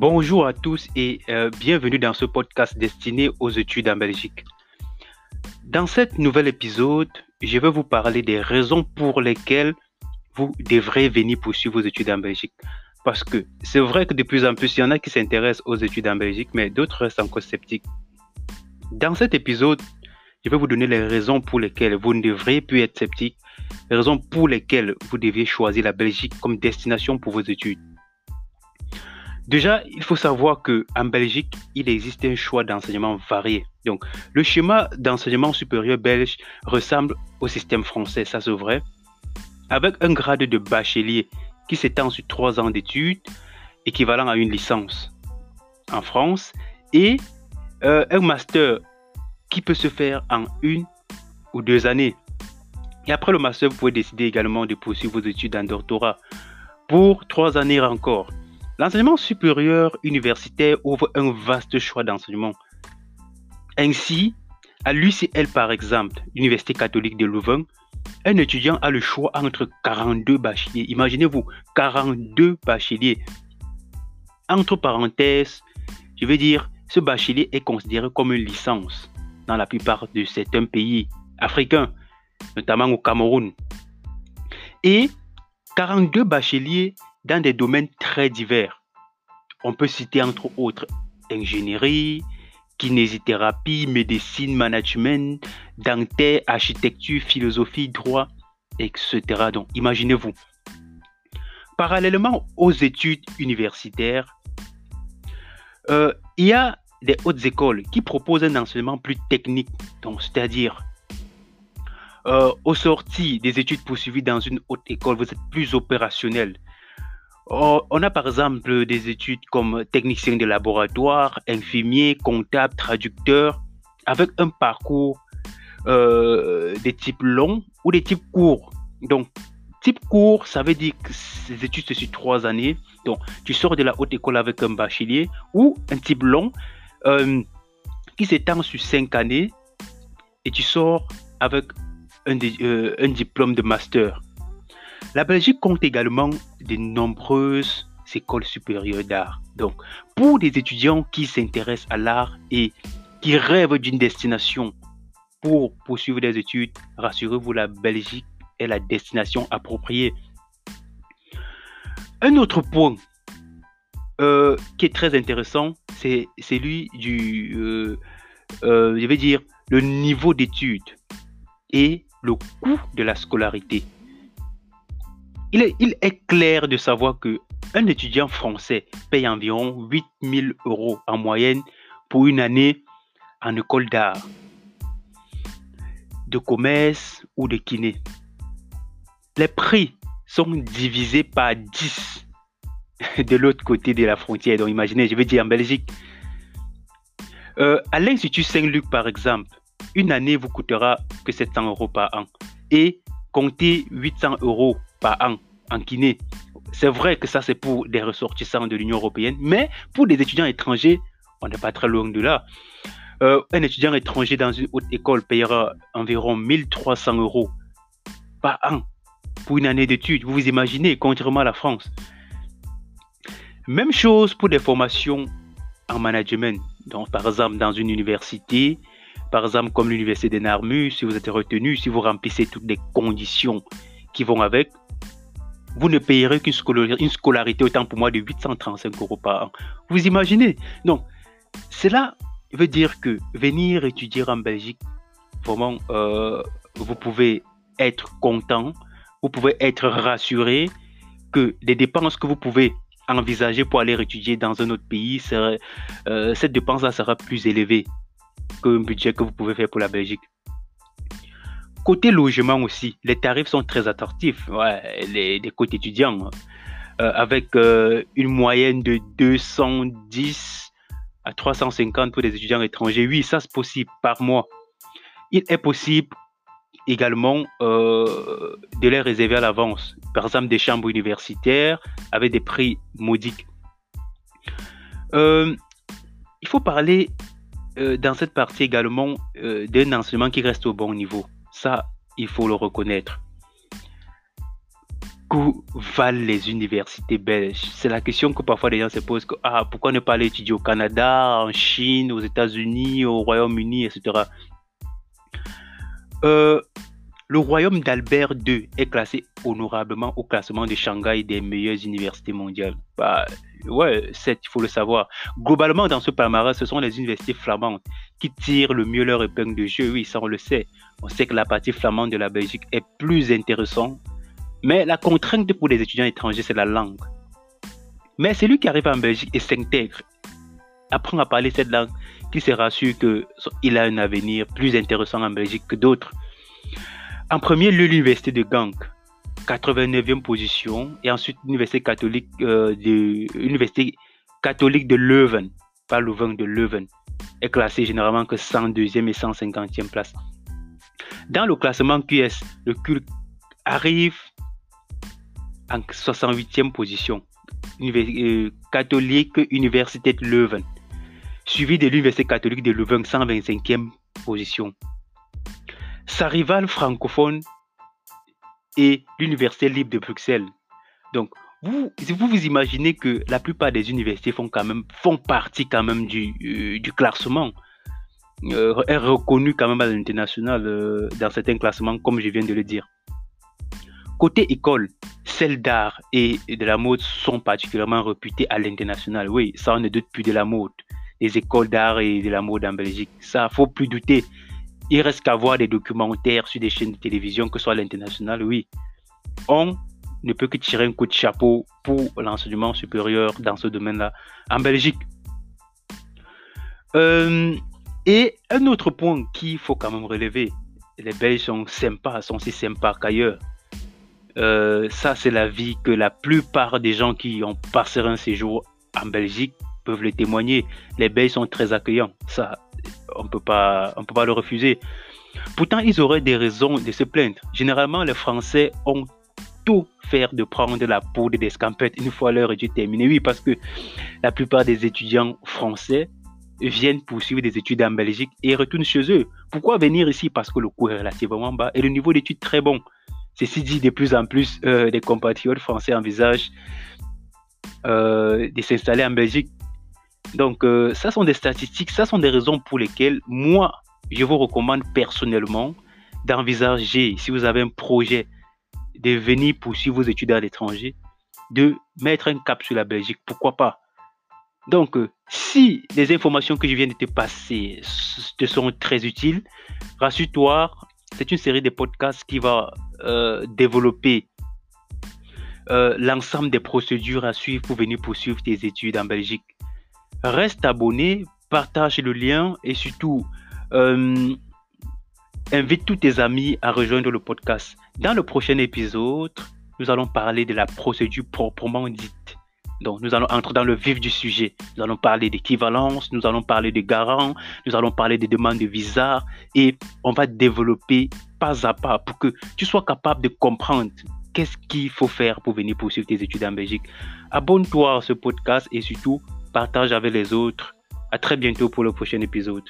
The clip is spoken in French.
Bonjour à tous et euh, bienvenue dans ce podcast destiné aux études en Belgique. Dans cet nouvel épisode, je vais vous parler des raisons pour lesquelles vous devrez venir poursuivre vos études en Belgique. Parce que c'est vrai que de plus en plus, il y en a qui s'intéressent aux études en Belgique, mais d'autres restent encore sceptiques. Dans cet épisode, je vais vous donner les raisons pour lesquelles vous ne devriez plus être sceptique, les raisons pour lesquelles vous devez choisir la Belgique comme destination pour vos études. Déjà, il faut savoir que en Belgique, il existe un choix d'enseignement varié. Donc, le schéma d'enseignement supérieur belge ressemble au système français, ça c'est vrai, avec un grade de bachelier qui s'étend sur trois ans d'études, équivalent à une licence en France, et euh, un master qui peut se faire en une ou deux années. Et après le master, vous pouvez décider également de poursuivre vos études en doctorat pour trois années encore. L'enseignement supérieur universitaire ouvre un vaste choix d'enseignement. Ainsi, à l'UCL par exemple, l'Université catholique de Louvain, un étudiant a le choix entre 42 bacheliers. Imaginez-vous, 42 bacheliers. Entre parenthèses, je veux dire, ce bachelier est considéré comme une licence dans la plupart de certains pays africains, notamment au Cameroun. Et 42 bacheliers dans des domaines très divers. On peut citer entre autres ingénierie, kinésithérapie, médecine, management, dentaire, architecture, philosophie, droit, etc. Donc imaginez-vous. Parallèlement aux études universitaires, euh, il y a des hautes écoles qui proposent un enseignement plus technique, c'est-à-dire euh, au sorti des études poursuivies dans une haute école, vous êtes plus opérationnel. Oh, on a par exemple des études comme technicien de laboratoire, infirmier, comptable, traducteur, avec un parcours euh, de type long ou de type court. Donc, type court, ça veut dire que ces études c'est sur trois années. Donc, tu sors de la haute école avec un bachelier ou un type long euh, qui s'étend sur cinq années et tu sors avec un, euh, un diplôme de master. La Belgique compte également de nombreuses écoles supérieures d'art. Donc, pour des étudiants qui s'intéressent à l'art et qui rêvent d'une destination pour poursuivre des études, rassurez-vous, la Belgique est la destination appropriée. Un autre point euh, qui est très intéressant, c'est celui du, euh, euh, je dire, le niveau d'études et le coût de la scolarité il est, clair de savoir que un étudiant français paye environ 8000 euros en moyenne pour une année en école d'art, de commerce ou de kiné. Les prix sont divisés par 10 de l'autre côté de la frontière. Donc imaginez, je veux dire en Belgique. Euh, à l'Institut Saint-Luc, par exemple, une année vous coûtera que 700 euros par an. Et comptez 800 euros par an en kiné. C'est vrai que ça, c'est pour des ressortissants de l'Union européenne, mais pour des étudiants étrangers, on n'est pas très loin de là. Euh, un étudiant étranger dans une haute école payera environ 1300 euros par an pour une année d'études. Vous vous imaginez, contrairement à la France. Même chose pour des formations en management. Donc, par exemple, dans une université, par exemple, comme l'université des Narmus, si vous êtes retenu, si vous remplissez toutes les conditions qui vont avec, vous ne payerez qu'une scolarité, une scolarité autant pour moi de 835 euros par an. Vous imaginez? Donc, cela veut dire que venir étudier en Belgique, vraiment, euh, vous pouvez être content, vous pouvez être rassuré que les dépenses que vous pouvez envisager pour aller étudier dans un autre pays, euh, cette dépense-là sera plus élevée qu'un budget que vous pouvez faire pour la Belgique. Côté logement aussi, les tarifs sont très attractifs ouais, les, des côtés étudiants, euh, avec euh, une moyenne de 210 à 350 pour des étudiants étrangers. Oui, ça c'est possible par mois. Il est possible également euh, de les réserver à l'avance. Par exemple, des chambres universitaires avec des prix modiques. il faut parler dans cette partie également d'un enseignement qui reste au bon niveau. Ça, il faut le reconnaître. qu'où valent les universités belges? C'est la question que parfois les gens se posent. ah, pourquoi ne pas aller étudier au Canada, en Chine, aux États-Unis, au Royaume-Uni, etc. le royaume d'Albert II est classé honorablement au classement de Shanghai des meilleures universités mondiales. Bah, ouais, il faut le savoir. Globalement, dans ce palmarès, ce sont les universités flamandes qui tirent le mieux leur épingle de jeu. Oui, ça, on le sait. On sait que la partie flamande de la Belgique est plus intéressante. Mais la contrainte pour les étudiants étrangers, c'est la langue. Mais celui qui arrive en Belgique et s'intègre, apprend à parler cette langue, qui sera sûr qu'il a un avenir plus intéressant en Belgique que d'autres. En premier lieu, l'université de Gand, 89e position, et ensuite l'université catholique euh, de Leuven, pas Louvain de Leuven, est classée généralement que 102e et 150e place. Dans le classement QS, le culte arrive en 68e position. Euh, catholique Université de Leuven, suivi de l'Université catholique de Leuven, 125e position. Sa rivale francophone est l'Université libre de Bruxelles. Donc, vous, vous imaginez que la plupart des universités font quand même font partie quand même du, euh, classement, euh, est reconnue quand même à l'international euh, dans certains classements, comme je viens de le dire. Côté école, celles d'art et de la mode sont particulièrement réputées à l'international. Oui, ça on ne doute plus de la mode. Les écoles d'art et de la mode en Belgique, ça faut plus douter. Il reste qu'à voir des documentaires sur des chaînes de télévision, que ce soit l'international, oui. On ne peut que tirer un coup de chapeau pour l'enseignement supérieur dans ce domaine-là en Belgique. Euh, et un autre point qu'il faut quand même relever, les Belges sont sympas, sont aussi sympas qu'ailleurs. Euh, ça, c'est la vie que la plupart des gens qui ont passé un séjour en Belgique peuvent le témoigner. Les Belges sont très accueillants. Ça, on peut pas, on peut pas le refuser. Pourtant, ils auraient des raisons de se plaindre. Généralement, les Français ont tout faire de prendre la poudre d'escampette une fois leur étude terminée. Oui, parce que la plupart des étudiants français viennent poursuivre des études en Belgique et retournent chez eux. Pourquoi venir ici? Parce que le coût est relativement bas et le niveau d'études très bon. Ceci dit, de plus en plus, euh, des compatriotes français envisagent euh, de s'installer en Belgique. Donc, euh, ça sont des statistiques, ça sont des raisons pour lesquelles moi, je vous recommande personnellement d'envisager, si vous avez un projet de venir poursuivre vos études à l'étranger, de mettre un cap sur la Belgique. Pourquoi pas? Donc, si les informations que je viens de te passer te sont très utiles, rassure-toi, c'est une série de podcasts qui va euh, développer euh, l'ensemble des procédures à suivre pour venir poursuivre tes études en Belgique. Reste abonné, partage le lien et surtout euh, invite tous tes amis à rejoindre le podcast. Dans le prochain épisode, nous allons parler de la procédure proprement dite. Donc, nous allons entrer dans le vif du sujet. Nous allons parler d'équivalence, nous allons parler de garant, nous allons parler des demandes de visa et on va développer pas à pas pour que tu sois capable de comprendre qu'est-ce qu'il faut faire pour venir poursuivre tes études en Belgique. Abonne-toi à ce podcast et surtout partage avec les autres. À très bientôt pour le prochain épisode.